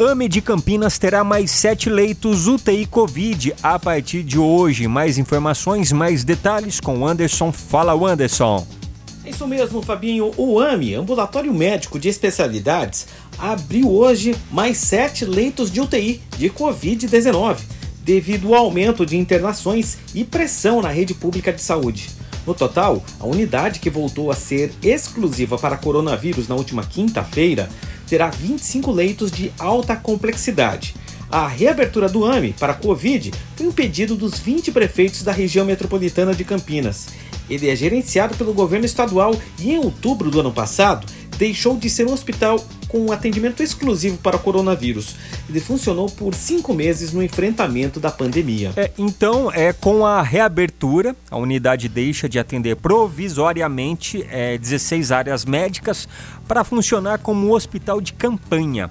AME de Campinas terá mais sete leitos UTI Covid a partir de hoje. Mais informações, mais detalhes com Anderson. Fala, Anderson. É isso mesmo, Fabinho. O AME, Ambulatório Médico de Especialidades, abriu hoje mais sete leitos de UTI de Covid-19, devido ao aumento de internações e pressão na rede pública de saúde. No total, a unidade que voltou a ser exclusiva para coronavírus na última quinta-feira terá 25 leitos de alta complexidade. A reabertura do AME para a Covid foi um pedido dos 20 prefeitos da região metropolitana de Campinas. Ele é gerenciado pelo governo estadual e, em outubro do ano passado, deixou de ser um hospital com um atendimento exclusivo para o coronavírus. Ele funcionou por cinco meses no enfrentamento da pandemia. É, então, é com a reabertura, a unidade deixa de atender provisoriamente é, 16 áreas médicas para funcionar como um hospital de campanha.